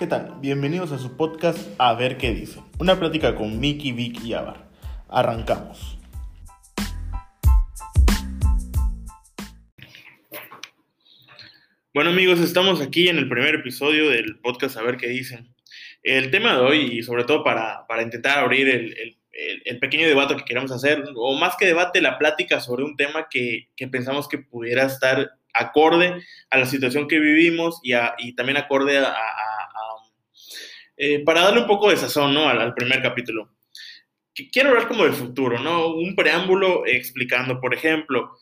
¿Qué tal? Bienvenidos a su podcast A ver qué dice. Una plática con Mickey, Vic y Avar. Arrancamos. Bueno amigos, estamos aquí en el primer episodio del podcast A ver qué dicen. El tema de hoy, y sobre todo para, para intentar abrir el, el, pequeño debate que queremos hacer, o más que debate, la plática sobre un tema que, que pensamos que pudiera estar acorde a la situación que vivimos y, a, y también acorde a eh, para darle un poco de sazón ¿no? al, primer capítulo. Quiero hablar como del futuro, ¿no? Un preámbulo explicando, por ejemplo,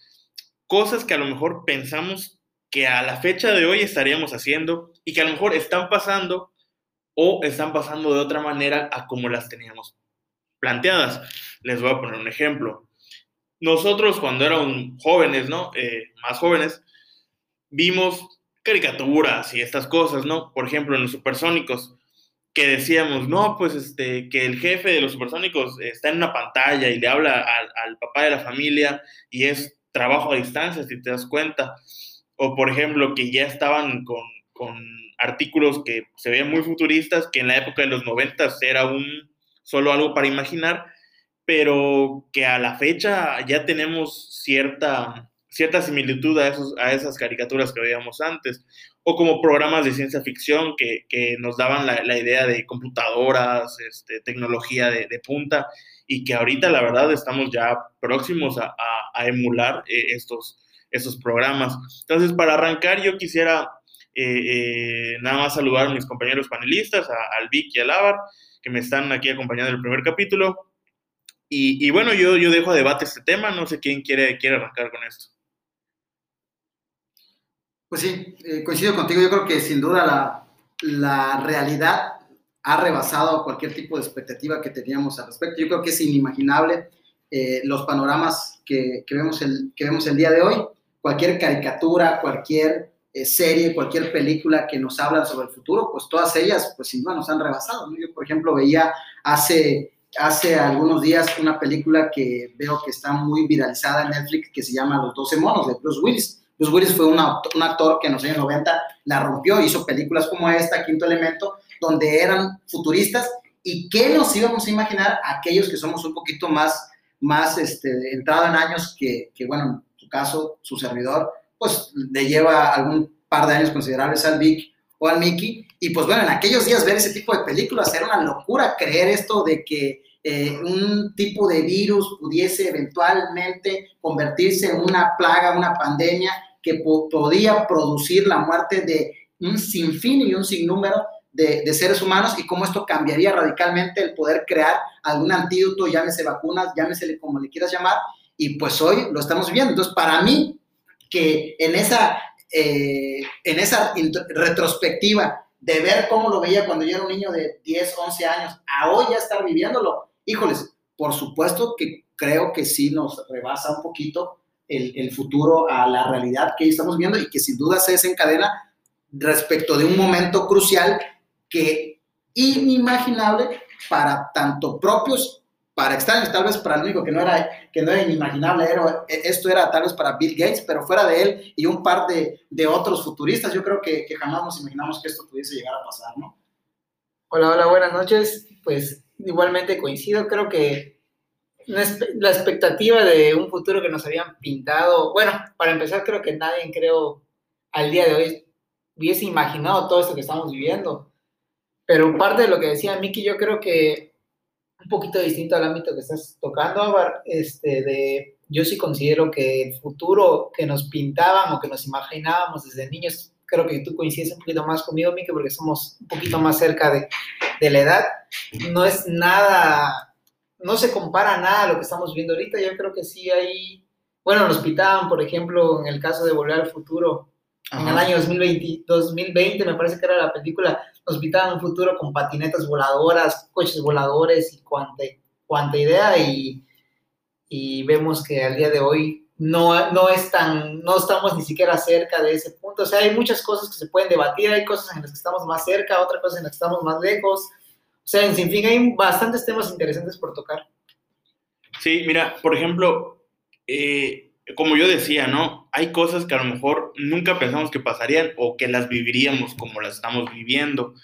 cosas que a lo mejor pensamos que a la fecha de hoy estaríamos haciendo y que a lo mejor están pasando o están pasando de otra manera a como las teníamos planteadas. Les voy a poner un ejemplo. Nosotros cuando éramos jóvenes, ¿no? Eh, más jóvenes, vimos caricaturas y estas cosas, ¿no? Por ejemplo, en los supersónicos, que decíamos, no, pues este, que el jefe de los supersónicos está en una pantalla y le habla al, al papá de la familia y es trabajo a distancia, si te das cuenta. O, por ejemplo, que ya estaban con, con artículos que se veían muy futuristas, que en la época de los 90 era un solo algo para imaginar, pero que a la fecha ya tenemos cierta cierta similitud a, esos, a esas caricaturas que veíamos antes, o como programas de ciencia ficción que, nos daban la, idea de computadoras, este, tecnología de, punta, y que ahorita la verdad estamos ya próximos a, emular eh, estos, estos programas. Entonces, para arrancar, yo quisiera eh, eh, nada más saludar a mis compañeros panelistas, a, al Vic y al Avar, que me están aquí acompañando en el primer capítulo. Y, y, bueno, yo, yo dejo a debate este tema, no sé quién quiere, quiere arrancar con esto. Pues sí, eh, coincido contigo. Yo creo que sin duda la, la, realidad ha rebasado cualquier tipo de expectativa que teníamos al respecto. Yo creo que es inimaginable eh, los panoramas que, que, vemos el, que vemos el día de hoy. Cualquier caricatura, cualquier eh, serie, cualquier película que nos hablan sobre el futuro, pues todas ellas, pues sin duda nos han rebasado. ¿no? Yo, por ejemplo, veía hace, hace algunos días una película que veo que está muy viralizada en Netflix que se llama Los 12 monos de Bruce Willis Bruce Willis fue un, un actor que en los años 90 la rompió, hizo películas como esta, Quinto Elemento, donde eran futuristas. ¿Y qué nos íbamos a imaginar aquellos que somos un poquito más, más este, entrado en años que, que, bueno, en tu caso, su servidor, pues le lleva algún par de años considerables al Vic o al Mickey. Y pues bueno, en aquellos días ver ese tipo de películas era una locura creer esto de que eh, un tipo de virus pudiese eventualmente convertirse en una plaga, una pandemia que po podía producir la muerte de un sinfín y un sinnúmero de, de, seres humanos y cómo esto cambiaría radicalmente el poder crear algún antídoto, llámese vacunas, llámese como le quieras llamar, y pues hoy lo estamos viendo. Entonces, para mí, que en esa, eh, en esa retrospectiva de ver cómo lo veía cuando yo era un niño de 10, 11 años, a hoy ya estar viviéndolo, híjoles, por supuesto que creo que sí nos rebasa un poquito el, futuro a la realidad que estamos viendo y que sin duda se desencadena respecto de un momento crucial que inimaginable para tanto propios, para extraños, tal vez para el único que no era, que no era inimaginable, esto era tal vez para Bill Gates, pero fuera de él y un par de, de otros futuristas, yo creo que, que, jamás nos imaginamos que esto pudiese llegar a pasar, ¿no? Hola, hola, buenas noches. Pues igualmente coincido, creo que la expectativa de un futuro que nos habían pintado, bueno, para empezar creo que nadie creo al día de hoy hubiese imaginado todo esto que estamos viviendo. Pero parte de lo que decía Miki, yo creo que un poquito distinto al ámbito que estás tocando, este, de, yo sí considero que el futuro que nos pintaban o que nos imaginábamos desde niños, creo que tú coincides un poquito más conmigo, Miki, porque somos un poquito más cerca de, de la edad, no es nada no se compara nada a lo que estamos viendo ahorita. Yo creo que sí hay, bueno, nos pitaban, por ejemplo, en el caso de Volver al Futuro, Ajá. en el año 2020, 2020, me parece que era la película, nos pitaban un futuro con patinetas voladoras, coches voladores y cuanta, cuanta idea y, y vemos que al día de hoy no, no, es tan, no estamos ni siquiera cerca de ese punto. O sea, hay muchas cosas que se pueden debatir, hay cosas en las que estamos más cerca, otras cosas en las que estamos más lejos. O sea, en fin, hay bastantes temas interesantes por tocar. Sí, mira, por ejemplo, eh, como yo decía, ¿no? Hay cosas que a lo mejor nunca pensamos que pasarían o que las viviríamos como las estamos viviendo.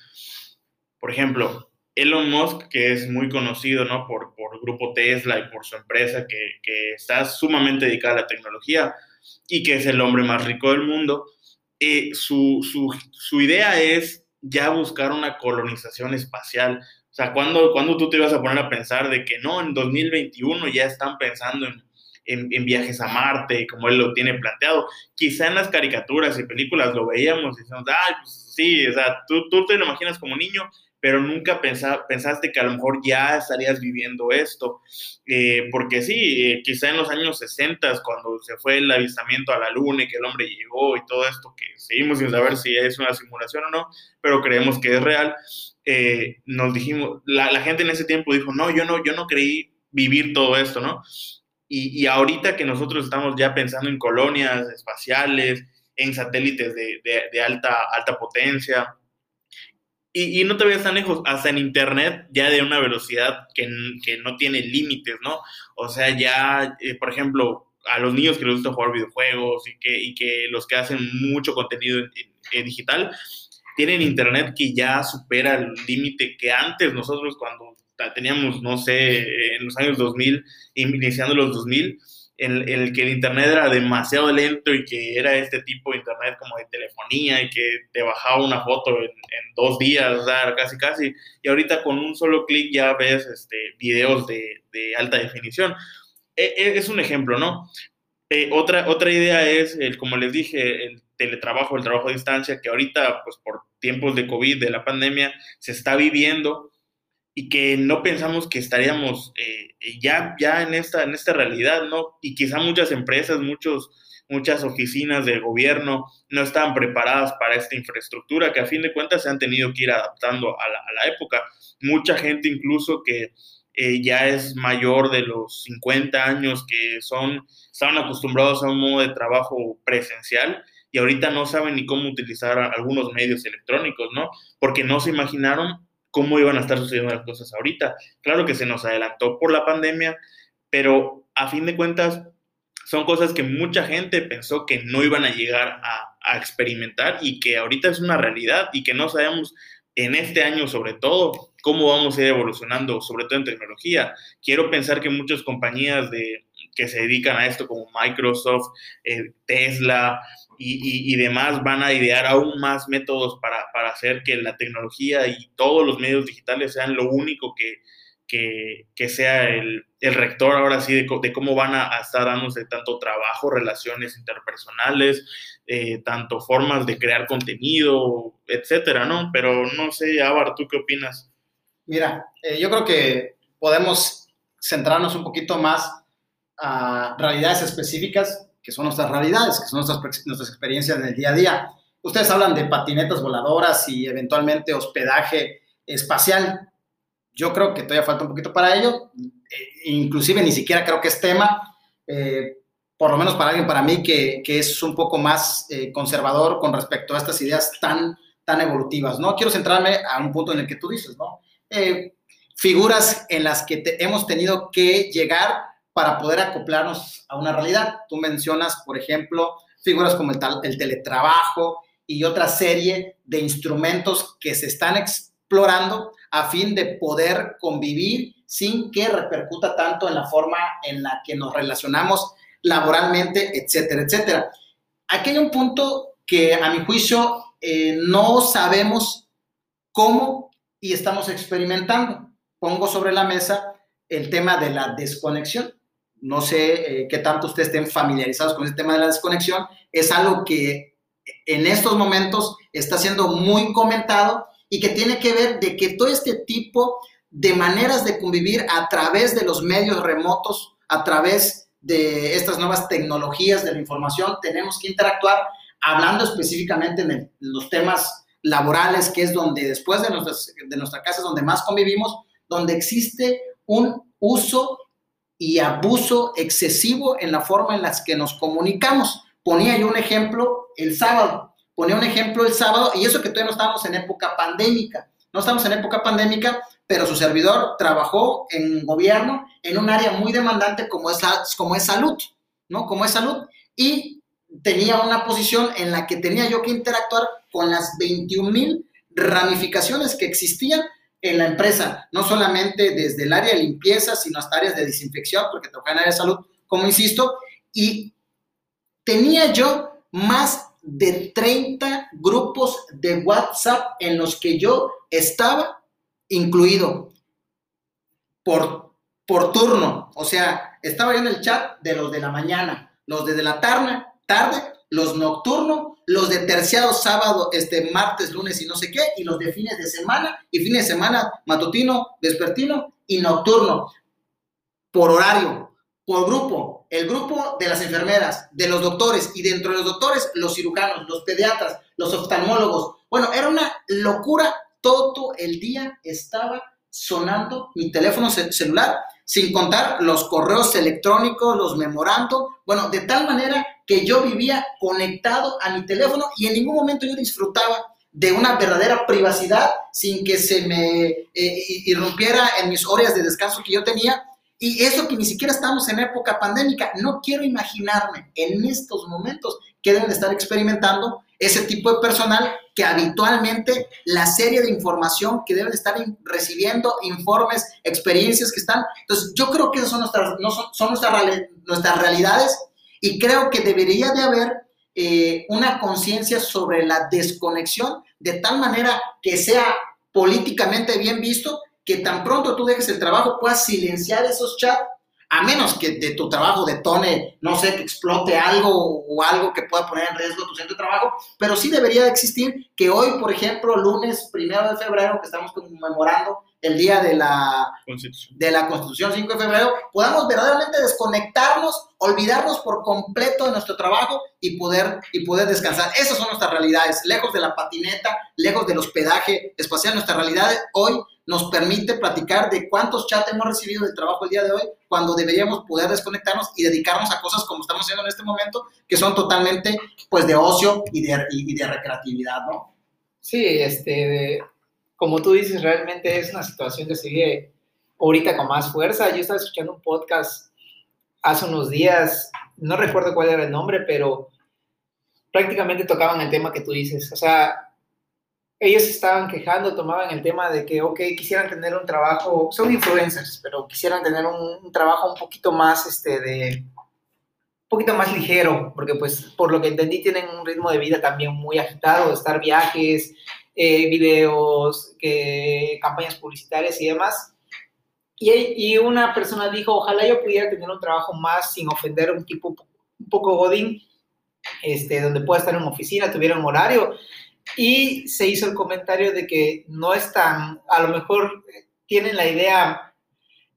por ejemplo, Elon Musk, que es muy conocido ¿no? por, por Grupo Tesla y por su empresa que, que, está sumamente dedicada a la tecnología y que es el hombre más rico del mundo, eh, su, su, su, idea es ya buscar una colonización espacial. O sea, ¿cuándo, ¿cuándo tú te ibas a poner a pensar de que no, en 2021 ya están pensando en, en, viajes a Marte, como él lo tiene planteado? Quizá en las caricaturas y películas lo veíamos y decíamos, ay, pues sí, o sea, tú, tú te lo imaginas como niño, pero nunca pensa, pensaste que a lo mejor ya estarías viviendo esto. Eh, porque sí, eh, quizá en los años 60, cuando se fue el avistamiento a la Luna y que el hombre llegó y todo esto, que seguimos sin saber si es una simulación o no, pero creemos que es real, eh, nos dijimos, la, la, gente en ese tiempo dijo, no, yo no, yo no creí vivir todo esto, ¿no? Y, y ahorita que nosotros estamos ya pensando en colonias espaciales, en satélites de, de, de alta, alta potencia, y, y, no te vayas tan lejos, hasta en Internet ya de una velocidad que, que no tiene límites, ¿no? O sea, ya, eh, por ejemplo, a los niños que les gusta jugar videojuegos y que, y que los que hacen mucho contenido en, en, en digital, tienen Internet que ya supera el límite que antes nosotros cuando teníamos, no sé, en los años 2000, iniciando los 2000, en, el que el internet era demasiado lento y que era este tipo de internet como de telefonía y que te bajaba una foto en, dos días, o casi casi, y ahorita con un solo clic ya ves este, videos de, de alta definición. E, e, es un ejemplo, ¿no? Eh, otra, otra idea es, el, como les dije, el teletrabajo, el trabajo a distancia, que ahorita, pues por tiempos de COVID, de la pandemia, se está viviendo y que no pensamos que estaríamos eh, ya, ya en, esta, en esta realidad, ¿no? Y quizá muchas empresas, muchos, muchas oficinas del gobierno no estaban preparadas para esta infraestructura que a fin de cuentas se han tenido que ir adaptando a la, a la época. Mucha gente incluso que eh, ya es mayor de los 50 años, que son, estaban acostumbrados a un modo de trabajo presencial y ahorita no saben ni cómo utilizar algunos medios electrónicos, ¿no? Porque no se imaginaron cómo iban a estar sucediendo las cosas ahorita. Claro que se nos adelantó por la pandemia, pero a fin de cuentas son cosas que mucha gente pensó que no iban a llegar a, experimentar y que ahorita es una realidad y que no sabemos en este año sobre todo cómo vamos a ir evolucionando, sobre todo en tecnología. Quiero pensar que muchas compañías de, que se dedican a esto como Microsoft, eh, Tesla, y, y, y, demás van a idear aún más métodos para, para, hacer que la tecnología y todos los medios digitales sean lo único que, que, que sea el, el, rector ahora sí de, de cómo van a, a, estar dándose tanto trabajo, relaciones interpersonales, eh, tanto formas de crear contenido, etcétera, ¿no? Pero no sé, Ávar, ¿tú qué opinas? Mira, eh, yo creo que podemos centrarnos un poquito más a realidades específicas que son nuestras realidades, que son nuestras, nuestras experiencias en el día a día. Ustedes hablan de patinetas voladoras y eventualmente hospedaje espacial. Yo creo que todavía falta un poquito para ello. Eh, inclusive ni siquiera creo que es tema, eh, por lo menos para alguien, para mí, que, que es un poco más eh, conservador con respecto a estas ideas tan, tan evolutivas. ¿no? Quiero centrarme a un punto en el que tú dices, ¿no? Eh, figuras en las que te, hemos tenido que llegar para poder acoplarnos a una realidad. Tú mencionas, por ejemplo, figuras como el, el teletrabajo y otra serie de instrumentos que se están explorando a fin de poder convivir sin que repercuta tanto en la forma en la que nos relacionamos laboralmente, etcétera, etcétera. Aquí hay un punto que a mi juicio eh, no sabemos cómo y estamos experimentando. Pongo sobre la mesa el tema de la desconexión no sé eh, qué tanto ustedes estén familiarizados con el tema de la desconexión, es algo que en estos momentos está siendo muy comentado y que tiene que ver de que todo este tipo de maneras de convivir a través de los medios remotos, a través de estas nuevas tecnologías de la información, tenemos que interactuar hablando específicamente en los temas laborales, que es donde después de, nuestras, de nuestra casa es donde más convivimos, donde existe un uso y abuso excesivo en la forma en las que nos comunicamos. Ponía yo un ejemplo el sábado, ponía un ejemplo el sábado, y eso que todavía no estamos en época pandémica, no estamos en época pandémica, pero su servidor trabajó en gobierno en un área muy demandante como es, como es salud, ¿no? Como es salud, y tenía una posición en la que tenía yo que interactuar con las 21 mil ramificaciones que existían en la empresa, no solamente desde el área de limpieza, sino hasta áreas de desinfección, porque toca en área de salud, como insisto, y tenía yo más de 30 grupos de WhatsApp en los que yo estaba incluido por, por turno. O sea, estaba yo en el chat de los de la mañana, los de la tarde, tarde, los nocturnos, los de terciado sábado, este martes, lunes y no sé qué, y los de fines de semana, y fines de semana matutino, vespertino y nocturno, por horario, por grupo, el grupo de las enfermeras, de los doctores, y dentro de los doctores, los cirujanos, los pediatras, los oftalmólogos. Bueno, era una locura, todo el día estaba sonando mi teléfono celular, sin contar los correos electrónicos, los memorando, bueno, de tal manera que yo vivía conectado a mi teléfono y en ningún momento yo disfrutaba de una verdadera privacidad sin que se me eh, irrumpiera en mis horas de descanso que yo tenía y eso que ni siquiera estamos en época pandémica, no quiero imaginarme en estos momentos que deben estar experimentando ese tipo de personal que habitualmente la serie de información que deben estar recibiendo, informes, experiencias que están. Entonces, yo creo que esas son nuestras, no son, nuestras, nuestras realidades y creo que debería de haber eh, una conciencia sobre la desconexión de tal manera que sea políticamente bien visto que tan pronto tú dejes el trabajo puedas silenciar esos chats, a menos que de tu trabajo detone, no sé, que explote algo o algo que pueda poner en riesgo tu centro de trabajo, pero sí debería de existir que hoy, por ejemplo, lunes primero de febrero, que estamos conmemorando el día de la Constitución. de la Constitución 5 de febrero, podamos verdaderamente desconectarnos, olvidarnos por completo de nuestro trabajo y poder, y poder descansar. Esas son nuestras realidades, lejos de la patineta, lejos del hospedaje espacial, nuestra realidad hoy nos permite platicar de cuántos chats hemos recibido del trabajo el día de hoy, cuando deberíamos poder desconectarnos y dedicarnos a cosas como estamos haciendo en este momento, que son totalmente pues de ocio y de, y de recreatividad, ¿no? Sí, este, como tú dices, realmente es una situación que sigue ahorita con más fuerza. Yo estaba escuchando un podcast hace unos días, no recuerdo cuál era el nombre, pero prácticamente tocaban el tema que tú dices. O sea, ellos estaban quejando, tomaban el tema de que, ok, quisieran tener un trabajo, son influencers, pero quisieran tener un, trabajo un poquito más, este, de, un poquito más ligero, porque pues, por lo que entendí, tienen un ritmo de vida también muy agitado, estar viajes, eh, videos, que, campañas publicitarias y demás. Y, y, una persona dijo, ojalá yo pudiera tener un trabajo más sin ofender a un tipo un poco godín, este, donde pueda estar en oficina, tuviera un horario, y se hizo el comentario de que no es tan, a lo mejor tienen la idea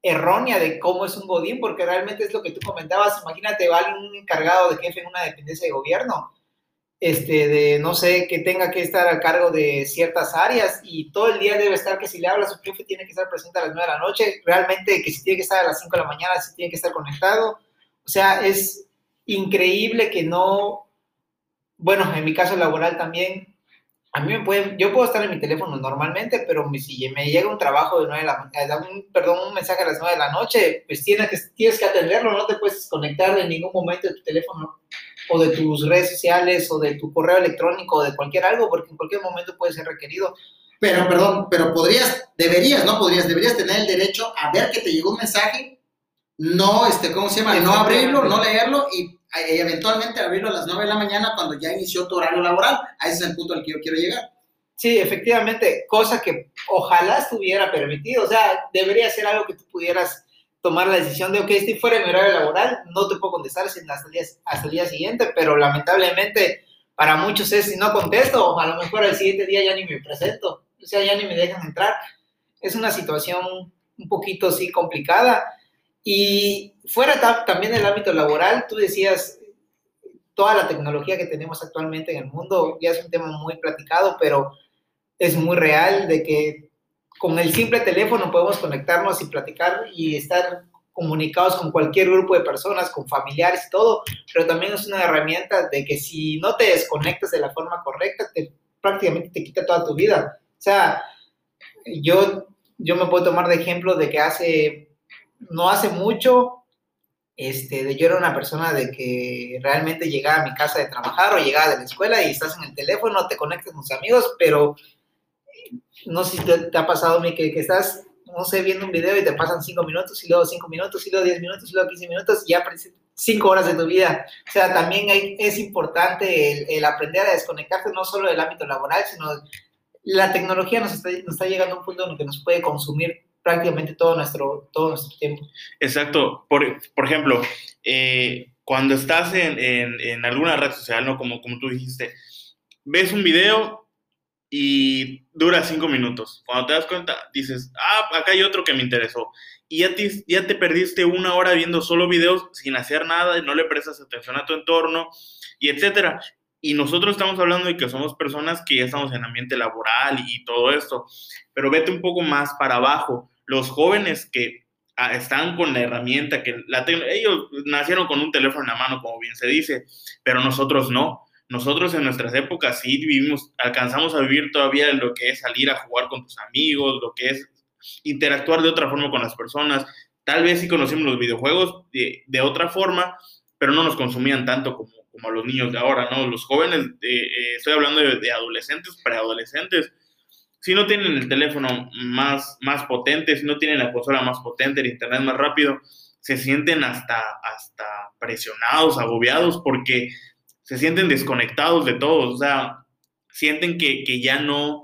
errónea de cómo es un godín, porque realmente es lo que tú comentabas, imagínate, va un encargado de jefe en una dependencia de gobierno, este, de, no sé, que tenga que estar a cargo de ciertas áreas y todo el día debe estar, que si le habla a su jefe tiene que estar presente a las 9 de la noche, realmente que si tiene que estar a las 5 de la mañana, si tiene que estar conectado, o sea, es increíble que no, bueno, en mi caso laboral también, a mí me pueden, yo puedo estar en mi teléfono normalmente, pero si me llega un trabajo de 9 de la eh, perdón, un mensaje a las 9 de la noche, pues tienes que, tienes que atenderlo, no te puedes desconectar en ningún momento de tu teléfono o de tus redes sociales o de tu correo electrónico o de cualquier algo, porque en cualquier momento puede ser requerido. Pero, perdón, pero podrías, deberías, ¿no? Podrías, deberías tener el derecho a ver que te llegó un mensaje, no, este, ¿cómo se llama? No abrirlo, no leerlo y eh, eventualmente abrirlo a las 9 de la mañana cuando ya inició tu horario laboral. A ese es el punto al que yo quiero llegar. Sí, efectivamente, cosa que ojalá estuviera permitido. O sea, debería ser algo que tú pudieras tomar la decisión de, ok, estoy fuera de mi horario laboral, no te puedo contestar hasta el, día, hasta el día siguiente, pero lamentablemente para muchos es, si no contesto, a lo mejor el siguiente día ya ni me presento, o sea, ya ni me dejan entrar. Es una situación un poquito, sí, complicada. Y fuera también del ámbito laboral, tú decías, toda la tecnología que tenemos actualmente en el mundo ya es un tema muy platicado, pero es muy real de que con el simple teléfono podemos conectarnos y platicar y estar comunicados con cualquier grupo de personas, con familiares y todo, pero también es una herramienta de que si no te desconectas de la forma correcta, te, prácticamente te quita toda tu vida. O sea, yo, yo me puedo tomar de ejemplo de que hace no hace mucho, este, yo era una persona de que realmente llegaba a mi casa de trabajar o llegaba de la escuela y estás en el teléfono, te conectas con tus amigos, pero no sé si te, ha pasado, mi, que, que estás, no sé, viendo un video y te pasan cinco minutos y luego cinco minutos y luego diez minutos y luego quince minutos y ya aparece cinco horas de tu vida. O sea, también es importante el, aprender a desconectarte no solo del ámbito laboral, sino la tecnología nos está, nos está llegando a un punto en el que nos puede consumir prácticamente todo nuestro, todo nuestro tiempo. Exacto. Por, por ejemplo, eh, cuando estás en, en, en, alguna red social, ¿no? Como, como tú dijiste, ves un video y dura cinco minutos. Cuando te das cuenta, dices, ah, acá hay otro que me interesó. Y ya te, ya te perdiste una hora viendo solo videos sin hacer nada, no le prestas atención a tu entorno, y etcétera. Y nosotros estamos hablando de que somos personas que ya estamos en ambiente laboral y, y todo esto, pero vete un poco más para abajo los jóvenes que ah, están con la herramienta, que la ellos nacieron con un teléfono en la mano, como bien se dice, pero nosotros no. Nosotros en nuestras épocas sí vivimos, alcanzamos a vivir todavía lo que es salir a jugar con tus amigos, lo que es interactuar de otra forma con las personas. Tal vez sí conocimos los videojuegos de, de otra forma, pero no nos consumían tanto como, como los niños de ahora, ¿no? Los jóvenes, eh, estoy hablando de, de adolescentes, preadolescentes, si no tienen el teléfono más, más potente, si no tienen la consola más potente, el internet más rápido, se sienten hasta, hasta presionados, agobiados, porque se sienten desconectados de todo, o sea, sienten que, que ya no,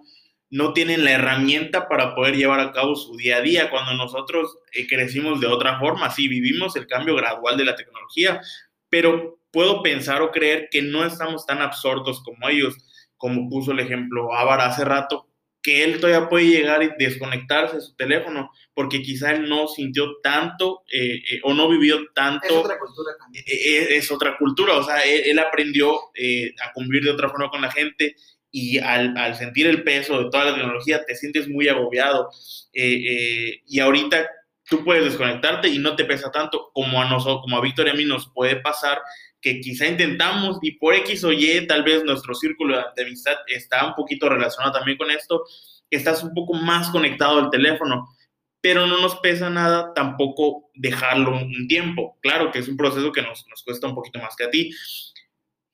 no tienen la herramienta para poder llevar a cabo su día a día. Cuando nosotros eh, crecimos de otra forma, sí, vivimos el cambio gradual de la tecnología, pero puedo pensar o creer que no estamos tan absortos como ellos, como puso el ejemplo Ávara hace rato, que él todavía puede llegar y desconectarse de su teléfono, porque quizá él no sintió tanto eh, eh, o no vivió tanto. Es otra cultura también. Eh, es, otra cultura, o sea, él, aprendió a convivir de otra forma con la gente y al, al, sentir el peso de toda la tecnología te sientes muy agobiado. y ahorita tú puedes desconectarte y no te pesa tanto como a nosotros, como a Víctor y a mí nos puede pasar que quizá intentamos y por X o Y, tal vez nuestro círculo de amistad está un poquito relacionado también con esto, estás un poco más conectado al teléfono, pero no nos pesa nada tampoco dejarlo un tiempo. Claro que es un proceso que nos, nos cuesta un poquito más que a ti,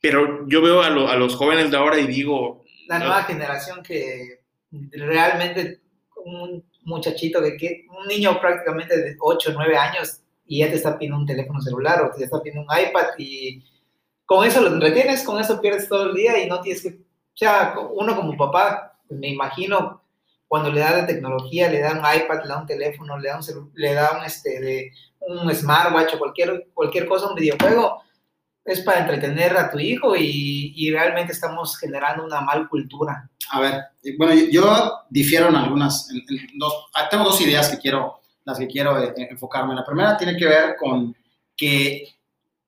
pero yo veo a, a los jóvenes de ahora y digo... La nueva generación que realmente un muchachito, que, que un niño prácticamente de 8 o 9 años y ya te está pidiendo un teléfono celular o te está pidiendo un iPad y con eso lo entretienes, con eso pierdes todo el día y no tienes que, o sea, uno como papá, pues me imagino cuando le da la tecnología, le da un iPad, le da un teléfono, le da un, le da un, este, de, un smartwatch o cualquier, cualquier cosa, un videojuego, es para entretener a tu hijo y, y realmente estamos generando una mal cultura. A ver, bueno, yo difiero en algunas, en, dos, tengo dos ideas que quiero las que quiero eh, enfocarme. La primera tiene que ver con que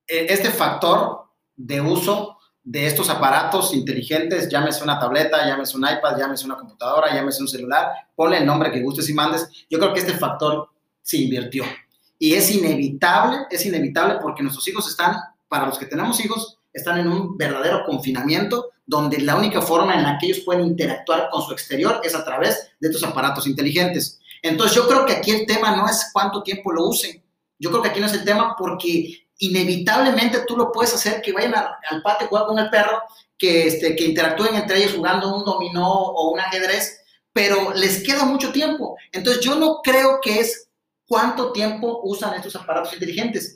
eh, este factor de uso de estos aparatos inteligentes, llámese una tableta, llámese un iPad, llámese una computadora, llámese un celular, ponle el nombre que gustes y mandes, yo creo que este factor se invirtió. Y es inevitable, es inevitable porque nuestros hijos están, para los que tenemos hijos, están en un verdadero confinamiento donde la única forma en la que ellos pueden interactuar con su exterior es a través de estos aparatos inteligentes. Entonces yo creo que aquí el tema no es cuánto tiempo lo usen. Yo creo que aquí no es el tema porque inevitablemente tú lo puedes hacer que vayan al patio a jugar con el perro, que, este, que interactúen entre ellos jugando un dominó o un ajedrez, pero les queda mucho tiempo. Entonces yo no creo que es cuánto tiempo usan estos aparatos inteligentes,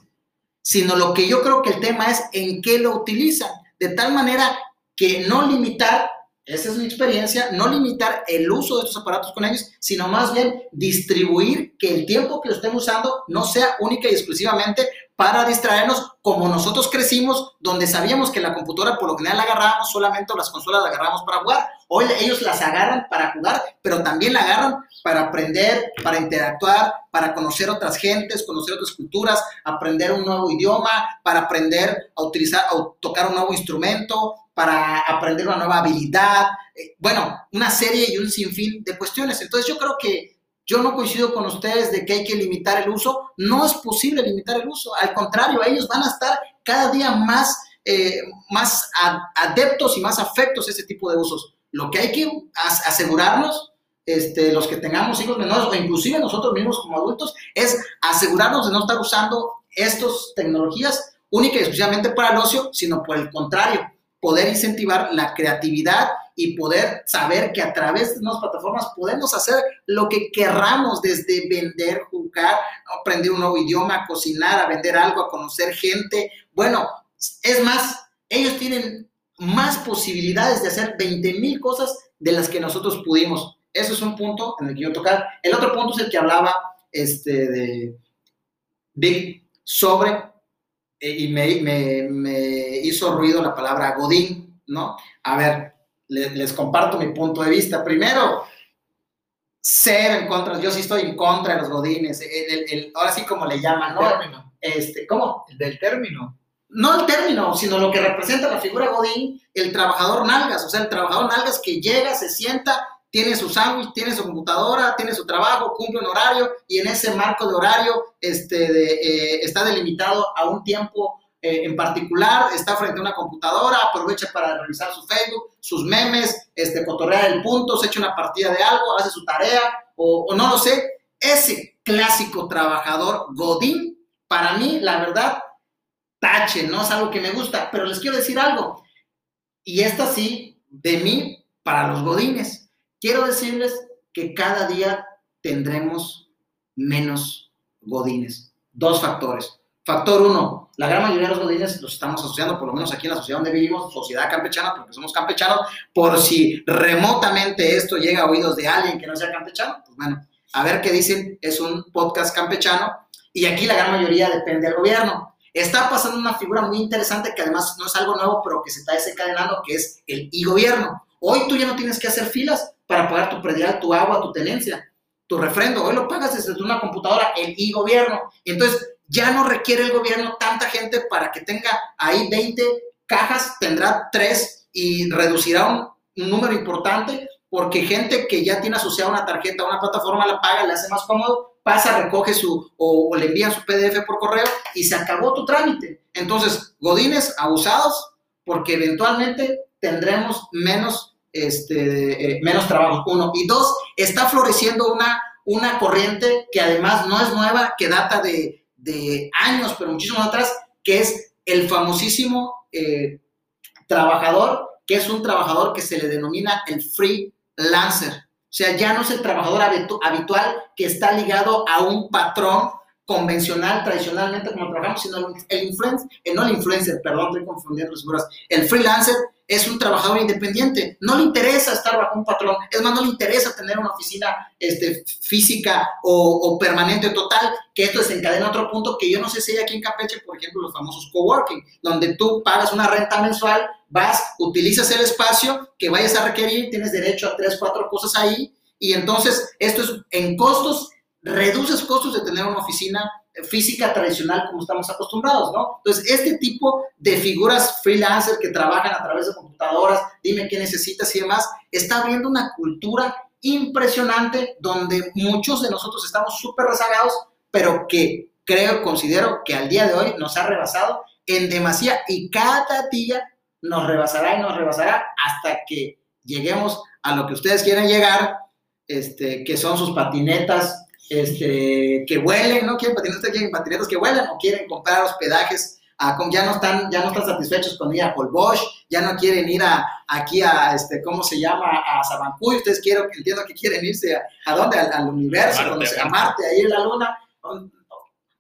sino lo que yo creo que el tema es en qué lo utilizan, de tal manera que no limitar esa es mi experiencia, no limitar el uso de estos aparatos con ellos, sino más bien distribuir que el tiempo que lo estén usando no sea única y exclusivamente para distraernos como nosotros crecimos, donde sabíamos que la computadora por lo general la agarrábamos solamente las consolas la agarrábamos para jugar. Hoy ellos las agarran para jugar, pero también la agarran para aprender, para interactuar, para conocer otras gentes, conocer otras culturas, aprender un nuevo idioma, para aprender a utilizar, a tocar un nuevo instrumento, para aprender una nueva habilidad, eh, bueno, una serie y un sinfín de cuestiones. Entonces yo creo que yo no coincido con ustedes de que hay que limitar el uso, no es posible limitar el uso, al contrario, ellos van a estar cada día más, eh, más adeptos y más afectos a ese tipo de usos. Lo que hay que asegurarnos, este, los que tengamos hijos menores o inclusive nosotros mismos como adultos, es asegurarnos de no estar usando estas tecnologías única y exclusivamente para el ocio, sino por el contrario, poder incentivar la creatividad y poder saber que a través de nuevas plataformas podemos hacer lo que querramos, desde vender, jugar, aprender un nuevo idioma, cocinar, a vender algo, a conocer gente. Bueno, es más, ellos tienen más posibilidades de hacer 20 mil cosas de las que nosotros pudimos. Eso es un punto en el que yo tocar. El otro punto es el que hablaba este, de Big sobre, eh, y me, me, hizo ruido la palabra Godín, ¿no? A ver, les comparto mi punto de vista. Primero, ser en contra, yo sí estoy en contra de los Godines, el, ahora sí como le llaman, ¿no? Este, ¿Cómo? El del término no el término, sino lo que representa la figura Godín, el trabajador nalgas, o sea, el trabajador nalgas que llega, se sienta, tiene su sándwich, tiene su computadora, tiene su trabajo, cumple un horario y en ese marco de horario este, eh, está delimitado a un tiempo eh, en particular, está frente a una computadora, aprovecha para revisar su Facebook, sus memes, este, cotorrea el punto, se echa una partida de algo, hace su tarea o, o no lo sé. Ese clásico trabajador Godín, para mí, la verdad, tache, no es algo que me gusta, pero les quiero decir algo. Y esta sí, de mí para los godines. Quiero decirles que cada día tendremos menos godines. Dos factores. Factor uno, la gran mayoría de los godines los estamos asociando, por lo menos aquí en la sociedad donde vivimos, sociedad campechana, porque somos campechanos, por si remotamente esto llega a oídos de alguien que no sea campechano, pues bueno, a ver qué dicen, es un podcast campechano y aquí la gran mayoría depende del gobierno. Está pasando una figura muy interesante que además no es algo nuevo, pero que se está desencadenando, que es el e-gobierno. Hoy tú ya no tienes que hacer filas para pagar tu predial, tu agua, tu tenencia, tu refrendo. Hoy lo pagas desde una computadora, el e-gobierno. Entonces, ya no requiere el gobierno tanta gente para que tenga ahí 20 cajas, tendrá 3 y reducirá un, número importante porque gente que ya tiene asociada una tarjeta a una plataforma la paga, le hace más cómodo pasa, recoge su, o, le envían su PDF por correo y se acabó tu trámite. Entonces, godines abusados, porque eventualmente tendremos menos, este, eh, menos trabajo, uno. Y dos, está floreciendo una, una corriente que además no es nueva, que data de, años, pero muchísimo atrás, que es el famosísimo eh, trabajador, que es un trabajador que se le denomina el freelancer. O sea, ya no es el trabajador habitual que está ligado a un patrón convencional, tradicionalmente como trabajamos, sino el influencer, eh, no el influencer, perdón, estoy confundiendo las figuras. El freelancer es un trabajador independiente, no le interesa estar bajo un patrón, es más, no le interesa tener una oficina este, física o, permanente total, que esto desencadena otro punto que yo no sé si hay aquí en Campeche, por ejemplo, los famosos coworking, donde tú pagas una renta mensual vas, utilizas el espacio que vayas a requerir, tienes derecho a tres, cuatro cosas ahí, y entonces esto es en costos, reduces costos de tener una oficina física tradicional como estamos acostumbrados, ¿no? Entonces, este tipo de figuras freelancer que trabajan a través de computadoras, dime qué necesitas y demás, está abriendo una cultura impresionante donde muchos de nosotros estamos súper rezagados, pero que creo, considero que al día de hoy nos ha rebasado en demasía y cada día nos rebasará y nos rebasará hasta que lleguemos a lo que ustedes quieren llegar, este, que son sus patinetas este, que huelen, ¿no? Quieren patinetas, quieren patinetas que huelen o quieren comprar hospedajes, a, ya, no están, ya no están satisfechos con ir a Bosch, ya no quieren ir a, aquí a, este, ¿cómo se llama? A Sabancuy, ustedes quiero, entiendo que quieren irse a, ¿a dónde? Al, universo, a Marte, ahí en la Luna.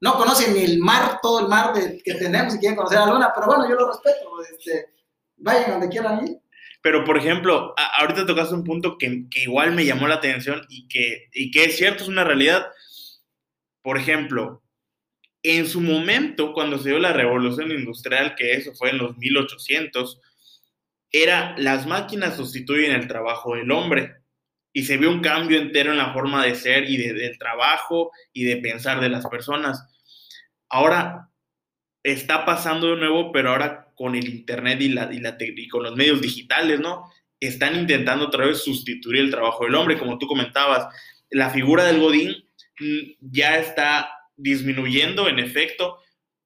No conocen ni el mar, todo el mar que tenemos y quieren conocer la Luna, pero bueno, yo lo respeto, este, vayan donde quieran ir. Pero, por ejemplo, ahorita tocaste un punto que, que, igual me llamó la atención y que, y que es cierto, es una realidad. Por ejemplo, en su momento, cuando se dio la revolución industrial, que eso fue en los 1800, era las máquinas sustituyen el trabajo del hombre y se vio un cambio entero en la forma de ser y de, del trabajo y de pensar de las personas. Ahora está pasando de nuevo, pero ahora con el Internet y, la, y, la, y con los medios digitales, ¿no? Están intentando otra vez sustituir el trabajo del hombre, como tú comentabas. La figura del Godín mm, ya está disminuyendo, en efecto,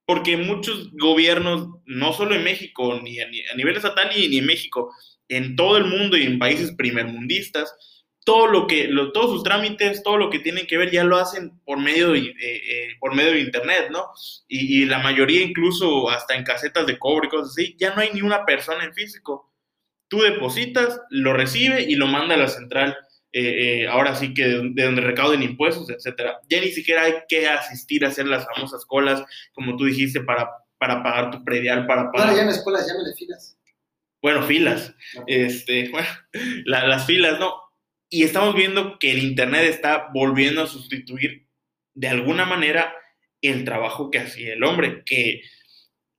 porque muchos gobiernos, no solo en México, ni a, nivel estatal ni, ni en México, en todo el mundo y en países primermundistas, todo lo que, lo, todos sus trámites, todo lo que tienen que ver ya lo hacen por medio de, eh, eh, por medio de internet, ¿no? Y, y, la mayoría incluso hasta en casetas de cobre y cosas así, ya no hay ni una persona en físico. Tú depositas, lo recibe y lo manda a la central eh, ahora sí que de, donde recauden impuestos, etcétera. Ya ni siquiera hay que asistir a hacer las famosas colas, como tú dijiste, para, para pagar tu predial, para pagar... No colas, llámale filas. Bueno, filas. Este, bueno, las filas, ¿no? Y estamos viendo que el Internet está volviendo a sustituir de alguna manera el trabajo que hacía el hombre, que,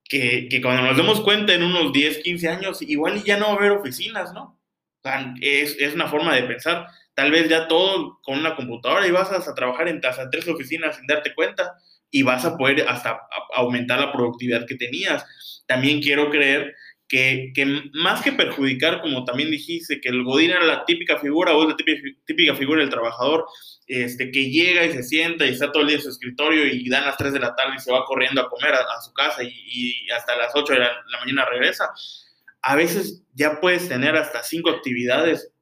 que, que cuando nos demos cuenta en unos 10, 15 años, igual ya no va a haber oficinas, ¿no? O sea, es, es, una forma de pensar tal vez ya todo con una computadora y vas a, trabajar en hasta tres oficinas sin darte cuenta y vas a poder hasta aumentar la productividad que tenías. También quiero creer que, que, más que perjudicar, como también dijiste, que el Godín era la típica figura o es la típica, típica, figura del trabajador, este, que llega y se sienta y está todo el día en su escritorio y dan las 3 de la tarde y se va corriendo a comer a, a su casa y, y, hasta las 8 de la, la mañana regresa. A veces ya puedes tener hasta cinco actividades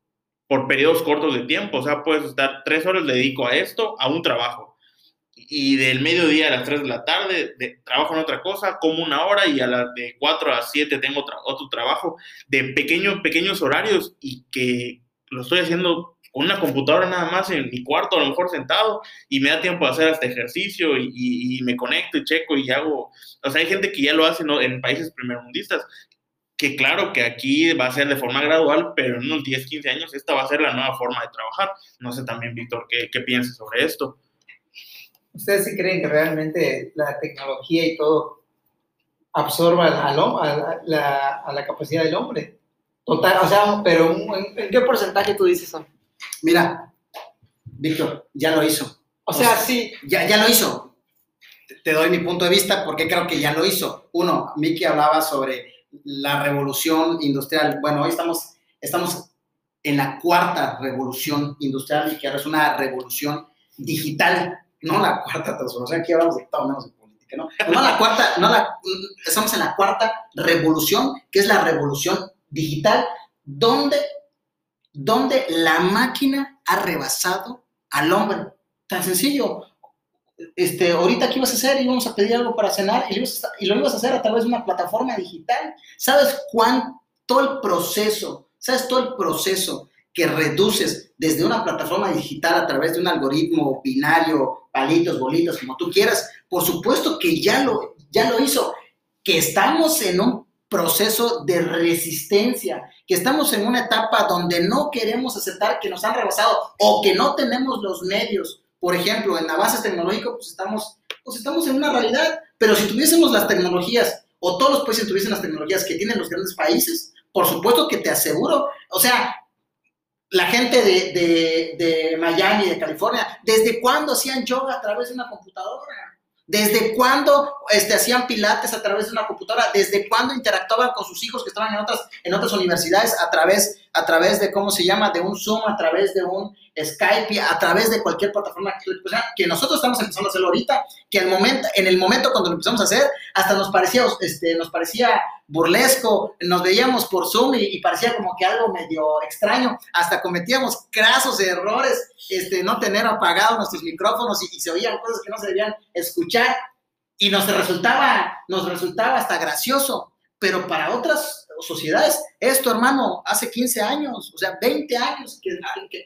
por periodos cortos de tiempo. O sea, puedes estar tres horas, le dedico a esto, a un trabajo. Y del mediodía a las tres de la tarde de, trabajo en otra cosa, como una hora y a las de cuatro a siete tengo otro, trabajo de pequeños, pequeños horarios y que lo estoy haciendo con una computadora nada más en mi cuarto, a lo mejor sentado, y me da tiempo de hacer hasta ejercicio y, me conecto y checo y hago. O sea, hay gente que ya lo hace ¿no? en países primermundistas, que claro que aquí va a ser de forma gradual, pero en unos 10, 15 años esta va a ser la nueva forma de trabajar. No sé también, Víctor, ¿qué, qué piensas sobre esto? ¿Ustedes sí creen que realmente la tecnología y todo absorba al, a, la, a la capacidad del hombre? Total, o sea, pero ¿en, ¿en qué porcentaje tú dices eso? Mira, Víctor, ya lo hizo. O sea, o sea, sí. Ya, ya lo hizo. Te doy mi punto de vista porque creo que ya lo hizo. Uno, Miki hablaba sobre la revolución industrial. Bueno, hoy estamos, estamos en la cuarta revolución industrial y que ahora es una revolución digital, no la cuarta transformación, aquí hablamos de todo menos de política, ¿no? No la cuarta, no la, estamos en la cuarta revolución, que es la revolución digital, donde, donde la máquina ha rebasado al hombre. Tan sencillo, este, ahorita qué ibas a hacer, íbamos a pedir algo para cenar y lo, ibas a, y lo ibas a hacer a través de una plataforma digital. ¿Sabes cuánto el proceso, sabes todo el proceso que reduces desde una plataforma digital a través de un algoritmo binario, palitos, bolitos, como tú quieras? Por supuesto que ya lo, ya lo hizo, que estamos en un proceso de resistencia, que estamos en una etapa donde no queremos aceptar que nos han rebasado o que no tenemos los medios por ejemplo, en avances tecnológicos, pues estamos, pues estamos en una realidad, pero si tuviésemos las tecnologías, o todos los países tuviesen las tecnologías que tienen los grandes países, por supuesto que te aseguro, o sea, la gente de, de, de Miami, de California, ¿desde cuándo hacían yoga a través de una computadora? ¿Desde cuándo este, hacían pilates a través de una computadora? ¿Desde cuándo interactuaban con sus hijos que estaban en otras, en otras universidades a través, a través de, ¿cómo se llama? De un Zoom, a través de un Skype, a través de cualquier plataforma que, nosotros estamos empezando a hacerlo ahorita, que el momento, en el momento cuando lo empezamos a hacer, hasta nos parecía, este, nos parecía burlesco, nos veíamos por Zoom y, y, parecía como que algo medio extraño, hasta cometíamos crasos errores, este, no tener apagados nuestros micrófonos y, y, se oían cosas que no se debían escuchar y nos resultaba, nos resultaba hasta gracioso, pero para otras sociedades, esto hermano, hace 15 años, o sea, 20 años que,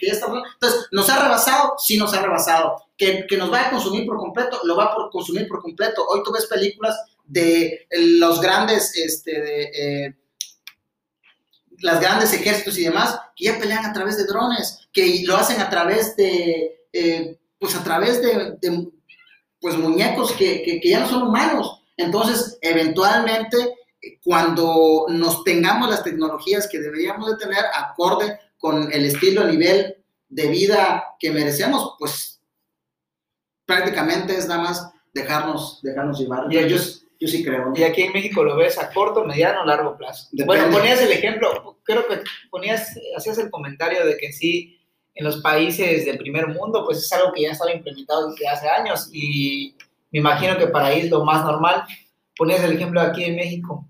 esta, entonces, ¿nos ha rebasado? Sí nos ha rebasado, que, que nos va a consumir por completo, lo va a consumir por completo, hoy tú ves películas de los grandes, este, de, eh, las grandes ejércitos y demás, que ya pelean a través de drones, que lo hacen a través de, eh, pues a través de, pues muñecos que, que, ya no son humanos. Entonces, eventualmente, cuando nos tengamos las tecnologías que deberíamos de tener acorde con el estilo, nivel de vida que merecemos, pues prácticamente es nada más dejarnos, dejarnos llevar. Y ellos, yo sí creo. Y aquí en México lo ves a corto, mediano, largo plazo. Depende. Bueno, ponías el ejemplo, creo que ponías, hacías el comentario de que sí, en los países del primer mundo, pues es algo que ya estaba implementado desde hace años y me imagino que para ahí es lo más normal. Ponías el ejemplo aquí en México.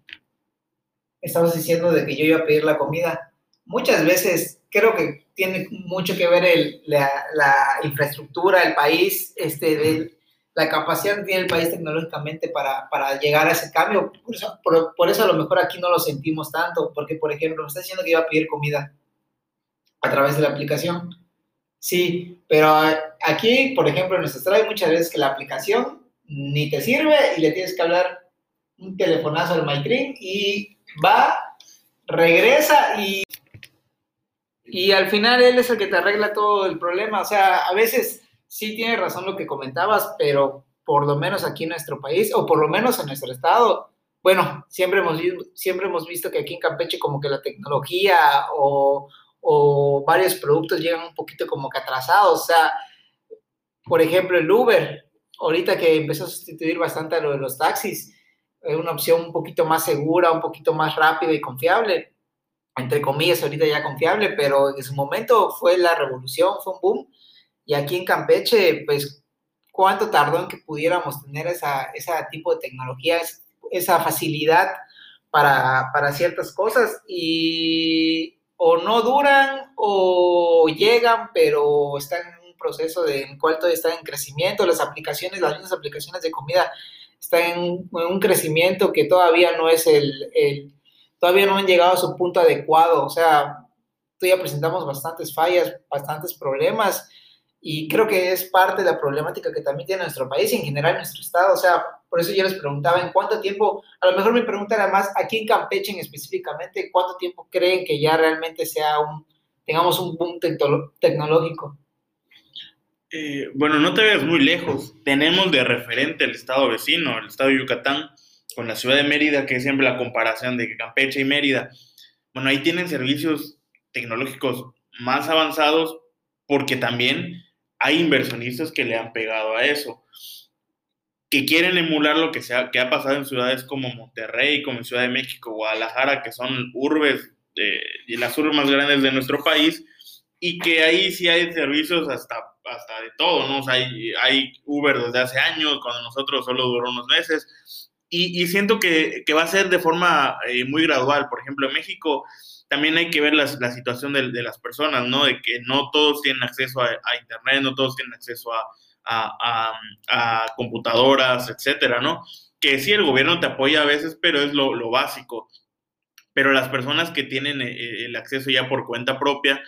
Estabas diciendo de que yo iba a pedir la comida. Muchas veces creo que tiene mucho que ver el, la, la, infraestructura del país, este, de, la capacidad que tiene el país tecnológicamente para, para llegar a ese cambio. Por eso, por, por eso, a lo mejor aquí no lo sentimos tanto, porque por ejemplo me está diciendo que iba a pedir comida a través de la aplicación. Sí, pero aquí, por ejemplo, en nuestro estado hay muchas veces que la aplicación ni te sirve y le tienes que hablar un telefonazo al MyTree y va, regresa y, y al final él es el que te arregla todo el problema. O sea, a veces sí tiene razón lo que comentabas, pero por lo menos aquí en nuestro país, o por lo menos en nuestro estado, bueno, siempre hemos, siempre hemos visto que aquí en Campeche como que la tecnología o, o varios productos llegan un poquito como que atrasados. O sea, por ejemplo, el Uber, ahorita que empezó a sustituir bastante a lo de los taxis, es una opción un poquito más segura, un poquito más rápida y confiable, entre comillas, ahorita ya confiable, pero en su momento fue la revolución, fue un boom. Y aquí en Campeche, pues, ¿cuánto tardó en que pudiéramos tener esa, esa tipo de tecnología, esa facilidad para, para ciertas cosas? Y o no duran o llegan, pero están en un proceso de, en cual todavía están en crecimiento. Las aplicaciones, las mismas aplicaciones de comida están en, un crecimiento que todavía no es el, todavía no han llegado a su punto adecuado. O sea, todavía presentamos bastantes fallas, bastantes problemas y creo que es parte de la problemática que también tiene nuestro país y en general nuestro estado. O sea, por eso yo les preguntaba en cuánto tiempo, a lo mejor mi pregunta era más, aquí en Campeche en específicamente, ¿cuánto tiempo creen que ya realmente sea un, tengamos un boom tecnológico? Eh, bueno, no te veas muy lejos. Tenemos de referente el estado vecino, el estado de Yucatán, con la ciudad de Mérida, que es siempre la comparación de Campeche y Mérida. Bueno, ahí tienen servicios tecnológicos más avanzados porque también hay inversionistas que le han pegado a eso, que quieren emular lo que, ha pasado en ciudades como Monterrey, como Ciudad de México, Guadalajara, que son urbes, y las urbes más grandes de nuestro país, y que ahí sí hay servicios hasta, hasta de todo, ¿no? O sea, hay, hay Uber desde hace años, cuando nosotros solo duró unos meses, y, y siento que, que, va a ser de forma eh, muy gradual. Por ejemplo, en México también hay que ver la, la situación de, de, las personas, ¿no? De que no todos tienen acceso a, a Internet, no todos tienen acceso a, a, a, computadoras, etcétera, ¿no? Que sí, el gobierno te apoya a veces, pero es lo, lo básico. Pero las personas que tienen eh, el acceso ya por cuenta propia,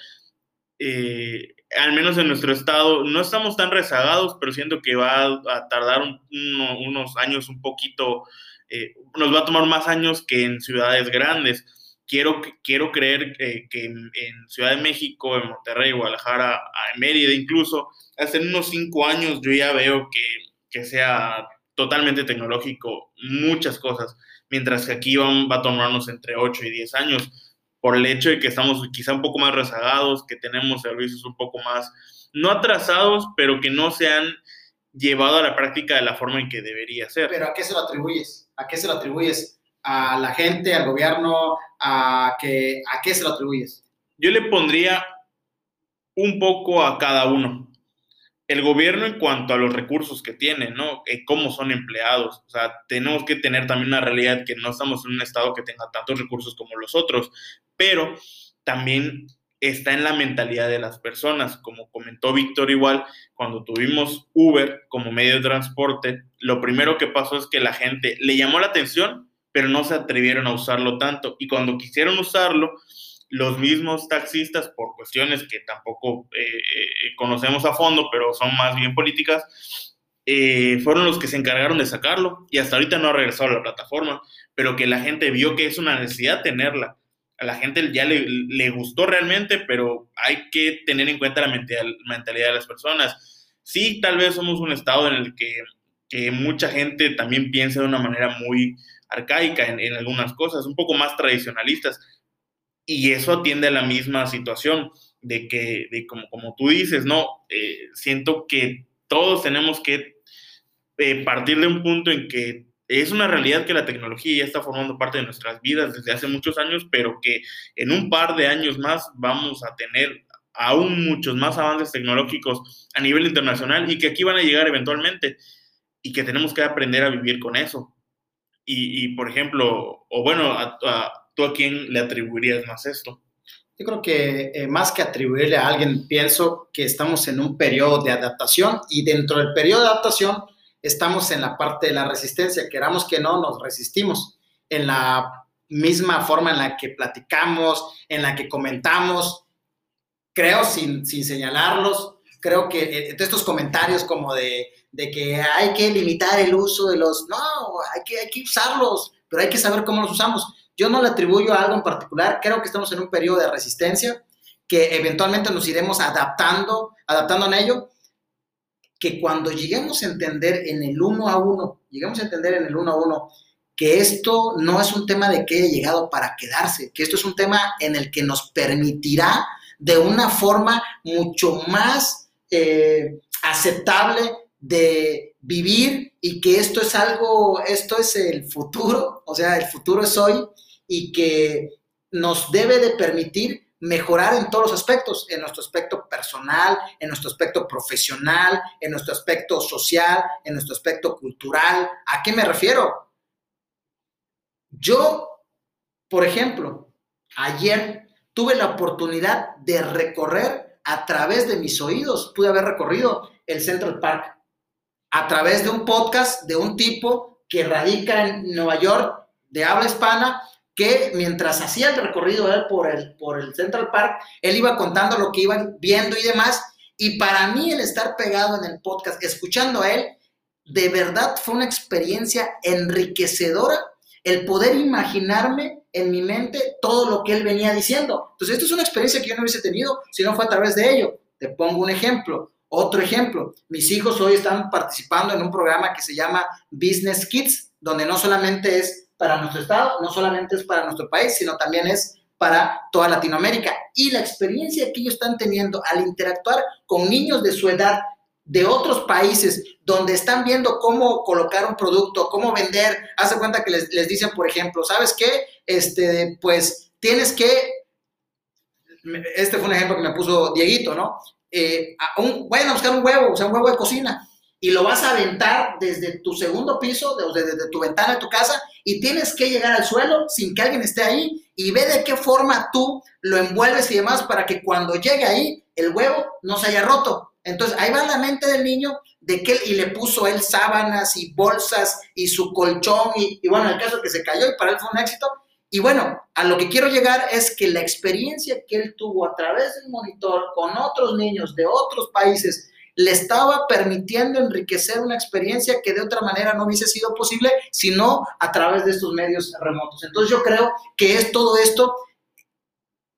eh, al menos en nuestro estado, no estamos tan rezagados, pero siento que va a tardar un, uno, unos años un poquito, eh, nos va a tomar más años que en ciudades grandes. Quiero, quiero creer que, que en, en, Ciudad de México, en Monterrey, Guadalajara, en Mérida incluso, hace unos cinco años yo ya veo que, que sea totalmente tecnológico muchas cosas, mientras que aquí va, va a tomarnos entre 8 y 10 años por el hecho de que estamos quizá un poco más rezagados, que tenemos servicios un poco más, no atrasados, pero que no se han llevado a la práctica de la forma en que debería ser. ¿Pero a qué se lo atribuyes? ¿A qué se lo atribuyes? a la gente, al gobierno, a, que, a qué se lo atribuyes? Yo le pondría un poco a cada uno. El gobierno en cuanto a los recursos que tiene, ¿no? Eh, cómo son empleados. O sea, tenemos que tener también una realidad que no estamos en un estado que tenga tantos recursos como los otros, pero también está en la mentalidad de las personas. Como comentó Víctor igual, cuando tuvimos Uber como medio de transporte, lo primero que pasó es que la gente le llamó la atención pero no se atrevieron a usarlo tanto. Y cuando quisieron usarlo, los mismos taxistas, por cuestiones que tampoco eh, eh, conocemos a fondo, pero son más bien políticas, eh, fueron los que se encargaron de sacarlo y hasta ahorita no ha regresado a la plataforma, pero que la gente vio que es una necesidad tenerla. A la gente ya le, le gustó realmente, pero hay que tener en cuenta la mentalidad de las personas. Sí, tal vez somos un estado en el que, que mucha gente también piensa de una manera muy, arcaica en, en, algunas cosas, un poco más tradicionalistas. Y eso atiende a la misma situación de que, de como, como tú dices, ¿no? Eh, siento que todos tenemos que eh, partir de un punto en que es una realidad que la tecnología ya está formando parte de nuestras vidas desde hace muchos años, pero que en un par de años más vamos a tener aún muchos más avances tecnológicos a nivel internacional y que aquí van a llegar eventualmente y que tenemos que aprender a vivir con eso. Y, por ejemplo, o bueno, a, ¿tú a quién le atribuirías más esto? Yo creo que eh, más que atribuirle a alguien, pienso que estamos en un periodo de adaptación y dentro del periodo de adaptación estamos en la parte de la resistencia. Queramos que no, nos resistimos en la misma forma en la que platicamos, en la que comentamos. Creo, sin, sin señalarlos, creo que eh, estos comentarios como de, de, que hay que limitar el uso de los, no, hay que, hay que usarlos, pero hay que saber cómo los usamos. Yo no le atribuyo a algo en particular, creo que estamos en un periodo de resistencia, que eventualmente nos iremos adaptando, adaptando en ello, que cuando lleguemos a entender en el uno a uno, lleguemos a entender en el uno a uno, que esto no es un tema de que haya llegado para quedarse, que esto es un tema en el que nos permitirá de una forma mucho más eh, aceptable de vivir y que esto es algo, esto es el futuro, o sea, el futuro es hoy y que nos debe de permitir mejorar en todos los aspectos, en nuestro aspecto personal, en nuestro aspecto profesional, en nuestro aspecto social, en nuestro aspecto cultural. ¿A qué me refiero? Yo, por ejemplo, ayer tuve la oportunidad de recorrer a través de mis oídos, pude haber recorrido el Central Park a través de un podcast de un tipo que radica en Nueva York de habla hispana que mientras hacía el recorrido él por el, por el Central Park, él iba contando lo que iban viendo y demás. Y para mí el estar pegado en el podcast, escuchando a él, de verdad fue una experiencia enriquecedora el poder imaginarme en mi mente todo lo que él venía diciendo. Entonces, esto es una experiencia que yo no hubiese tenido si no fue a través de ello. Te pongo un ejemplo. Otro ejemplo, mis hijos hoy están participando en un programa que se llama Business Kids, donde no solamente es para nuestro estado, no solamente es para nuestro país, sino también es para toda Latinoamérica. Y la experiencia que ellos están teniendo al interactuar con niños de su edad de otros países donde están viendo cómo colocar un producto, cómo vender, hace cuenta que les, les dicen, por ejemplo, ¿sabes qué? Este, pues tienes que, este fue un ejemplo que me puso Dieguito, ¿no? Eh, un, vayan a buscar un huevo, o sea, un huevo de cocina y lo vas a aventar desde tu segundo piso, desde, desde, tu ventana de tu casa, y tienes que llegar al suelo sin que alguien esté ahí y ve de qué forma tú lo envuelves y demás para que cuando llegue ahí el huevo no se haya roto. Entonces ahí va la mente del niño de que y le puso él sábanas y bolsas y su colchón y, y bueno, el caso que se cayó y para él fue un éxito. Y bueno, a lo que quiero llegar es que la experiencia que él tuvo a través del monitor con otros niños de otros países, le estaba permitiendo enriquecer una experiencia que de otra manera no hubiese sido posible, sino a través de estos medios remotos. Entonces yo creo que es todo esto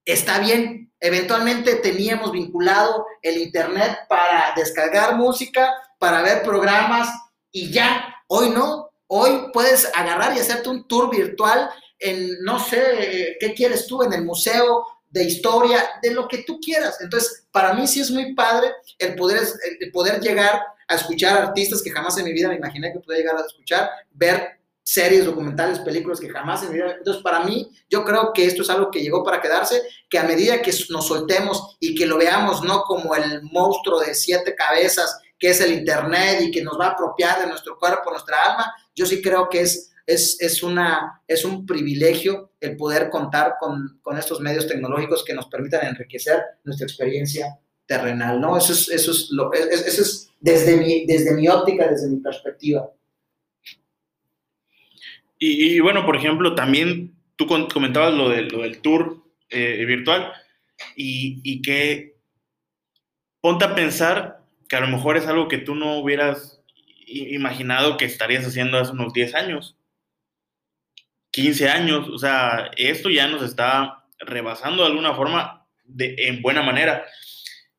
está bien. Eventualmente teníamos vinculado el Internet para descargar música, para ver programas y ya, hoy no. Hoy puedes agarrar y hacerte un tour virtual en, no sé, ¿qué quieres tú? En el museo de historia, de lo que tú quieras. Entonces, para mí sí es muy padre el poder, el poder llegar a escuchar artistas que jamás en mi vida me imaginé que pudiera llegar a escuchar, ver series, documentales, películas que jamás en mi vida. Entonces, para mí, yo creo que esto es algo que llegó para quedarse, que a medida que nos soltemos y que lo veamos no como el monstruo de siete cabezas que es el Internet y que nos va a apropiar de nuestro cuerpo, nuestra alma, yo sí creo que es es, una, es un privilegio el poder contar con, estos medios tecnológicos que nos permitan enriquecer nuestra experiencia terrenal, ¿no? Eso es, eso es, lo, eso es desde, mi, desde mi óptica, desde mi perspectiva. Y, bueno, por ejemplo, también tú comentabas lo, de, lo del tour eh, virtual y, y que ponte a pensar que a lo mejor es algo que tú no hubieras imaginado que estarías haciendo hace unos 10 años. 15 años, o sea, esto ya nos está rebasando de alguna forma de, en buena manera.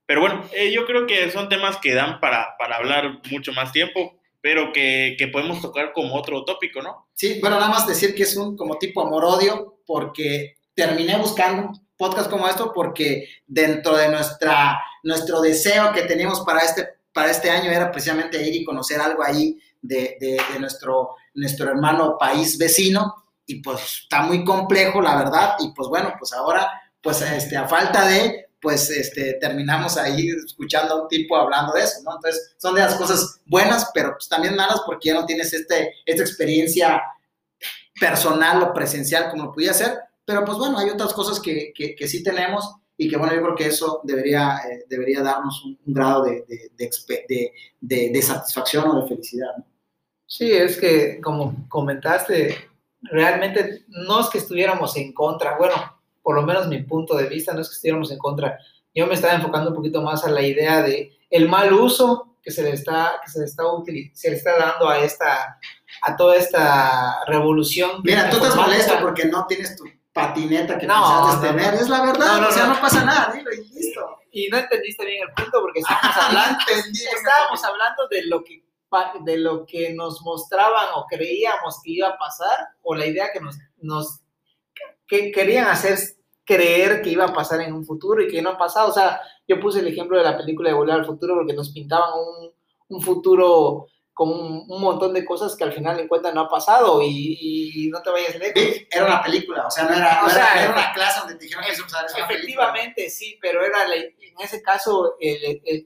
Pero bueno, eh, yo creo que son temas que dan para, para hablar mucho más tiempo, pero que, que, podemos tocar como otro tópico, ¿no? Sí, bueno, nada más decir que es un como tipo amor-odio, porque terminé buscando podcast como esto, porque dentro de nuestra, nuestro deseo que teníamos para este, para este año era precisamente ir y conocer algo ahí de, de, de nuestro, nuestro hermano país vecino y pues está muy complejo, la verdad, y pues bueno, pues ahora, pues este, a falta de, pues este, terminamos ahí escuchando a un tipo hablando de eso, ¿no? Entonces, son de las cosas buenas, pero pues también malas porque ya no tienes este, esta experiencia personal o presencial como lo podía ser, pero pues bueno, hay otras cosas que, que, que sí tenemos y que bueno, yo creo que eso debería, eh, debería darnos un, un grado de, de, de, de, satisfacción o de felicidad. ¿no? Sí, es que como comentaste, realmente no es que estuviéramos en contra, bueno, por lo menos mi punto de vista no es que estuviéramos en contra, yo me estaba enfocando un poquito más a la idea de el mal uso que se le está, que se le está, se le está dando a esta, a toda esta revolución. Mira, tú estás molesto porque no tienes tu patineta que no, pensaste tener, es la verdad, no, o sea, no, pasa nada, dilo y listo. Y no entendiste bien el punto porque estábamos hablando, estábamos hablando de lo que de lo que nos mostraban o creíamos que iba a pasar o la idea que nos, nos que querían hacer creer que iba a pasar en un futuro y que no ha pasado. O sea, yo puse el ejemplo de la película de Volar al Futuro porque nos pintaban un, un futuro con un, montón de cosas que al final en cuenta no ha pasado y, no te vayas lejos. Era una película, o sea, no era, o sea, era, una clase donde te dijeron que eso Efectivamente, sí, pero era en ese caso,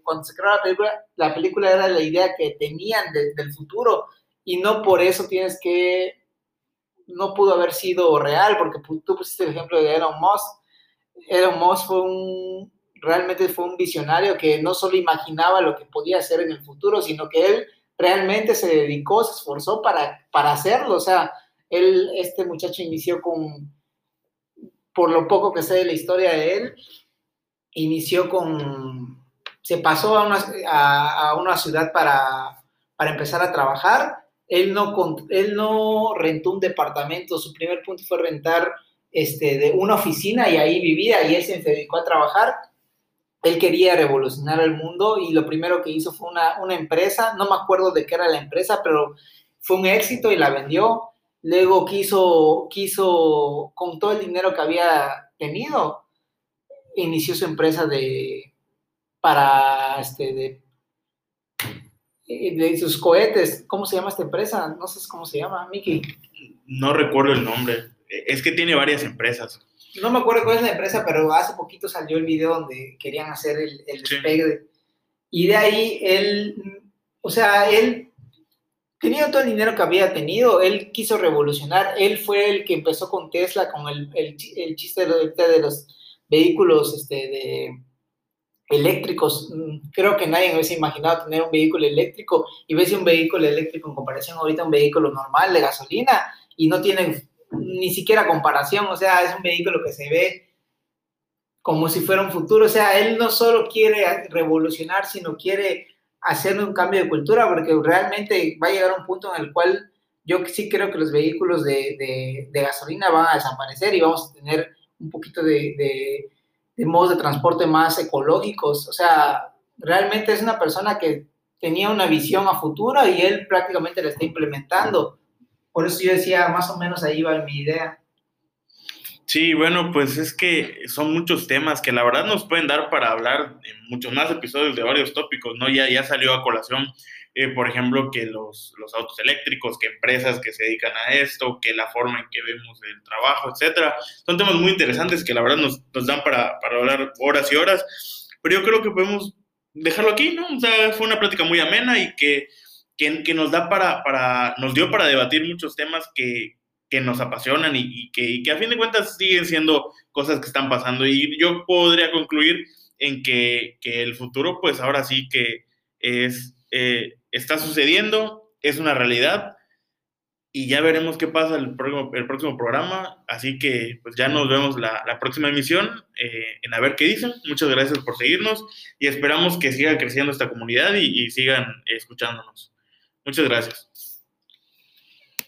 cuando se creó la película, la película era la idea que tenían del futuro y no por eso tienes que, no pudo haber sido real, porque tú pusiste el ejemplo de Elon Musk. Elon Musk fue un, realmente fue un visionario que no solo imaginaba lo que podía hacer en el futuro, sino que él realmente se dedicó, se esforzó para, para hacerlo. O sea, él, este muchacho inició con, por lo poco que sé de la historia de él, inició con, se pasó a una, a, una ciudad para, para, empezar a trabajar. Él no, él no rentó un departamento, su primer punto fue rentar este, de una oficina y ahí vivía y él se dedicó a trabajar él quería revolucionar el mundo y lo primero que hizo fue una, una, empresa, no me acuerdo de qué era la empresa, pero fue un éxito y la vendió. Luego quiso, quiso, con todo el dinero que había tenido, inició su empresa de, para, este, de, de sus cohetes. ¿Cómo se llama esta empresa? No sé cómo se llama, Miki. No recuerdo el nombre. Es que tiene varias empresas no me acuerdo cuál es la empresa, pero hace poquito salió el video donde querían hacer el, el despegue. Y de ahí él, o sea, él tenía todo el dinero que había tenido, él quiso revolucionar, él fue el que empezó con Tesla, con el, el, el chiste de los vehículos este, de, eléctricos. Creo que nadie hubiese imaginado tener un vehículo eléctrico y ves un vehículo eléctrico en comparación ahorita a un vehículo normal de gasolina y no tienen ni siquiera comparación, o sea, es un vehículo que se ve como si fuera un futuro, o sea, él no solo quiere revolucionar, sino quiere hacer un cambio de cultura, porque realmente va a llegar un punto en el cual yo sí creo que los vehículos de, gasolina van a desaparecer y vamos a tener un poquito de, de modos de transporte más ecológicos, o sea, realmente es una persona que tenía una visión a futuro y él prácticamente la está implementando. Por eso yo decía, más o menos ahí va mi idea. Sí, bueno, pues es que son muchos temas que la verdad nos pueden dar para hablar en muchos más episodios de varios tópicos, ¿no? Ya, ya salió a colación, eh, por ejemplo, que los, los, autos eléctricos, que empresas que se dedican a esto, que la forma en que vemos el trabajo, etcétera. Son temas muy interesantes que la verdad nos, nos dan para, para hablar horas y horas, pero yo creo que podemos dejarlo aquí, ¿no? O sea, fue una plática muy amena y que que, nos da para, para, nos dio para debatir muchos temas que, que nos apasionan y, que, que, a fin de cuentas siguen siendo cosas que están pasando. Y yo podría concluir en que, que el futuro, pues ahora sí que es, eh, está sucediendo, es una realidad y ya veremos qué pasa el próximo, el próximo programa. Así que pues ya nos vemos la, la próxima emisión eh, en a ver qué dicen. Muchas gracias por seguirnos y esperamos que siga creciendo esta comunidad y, y sigan escuchándonos. Muchas gracias.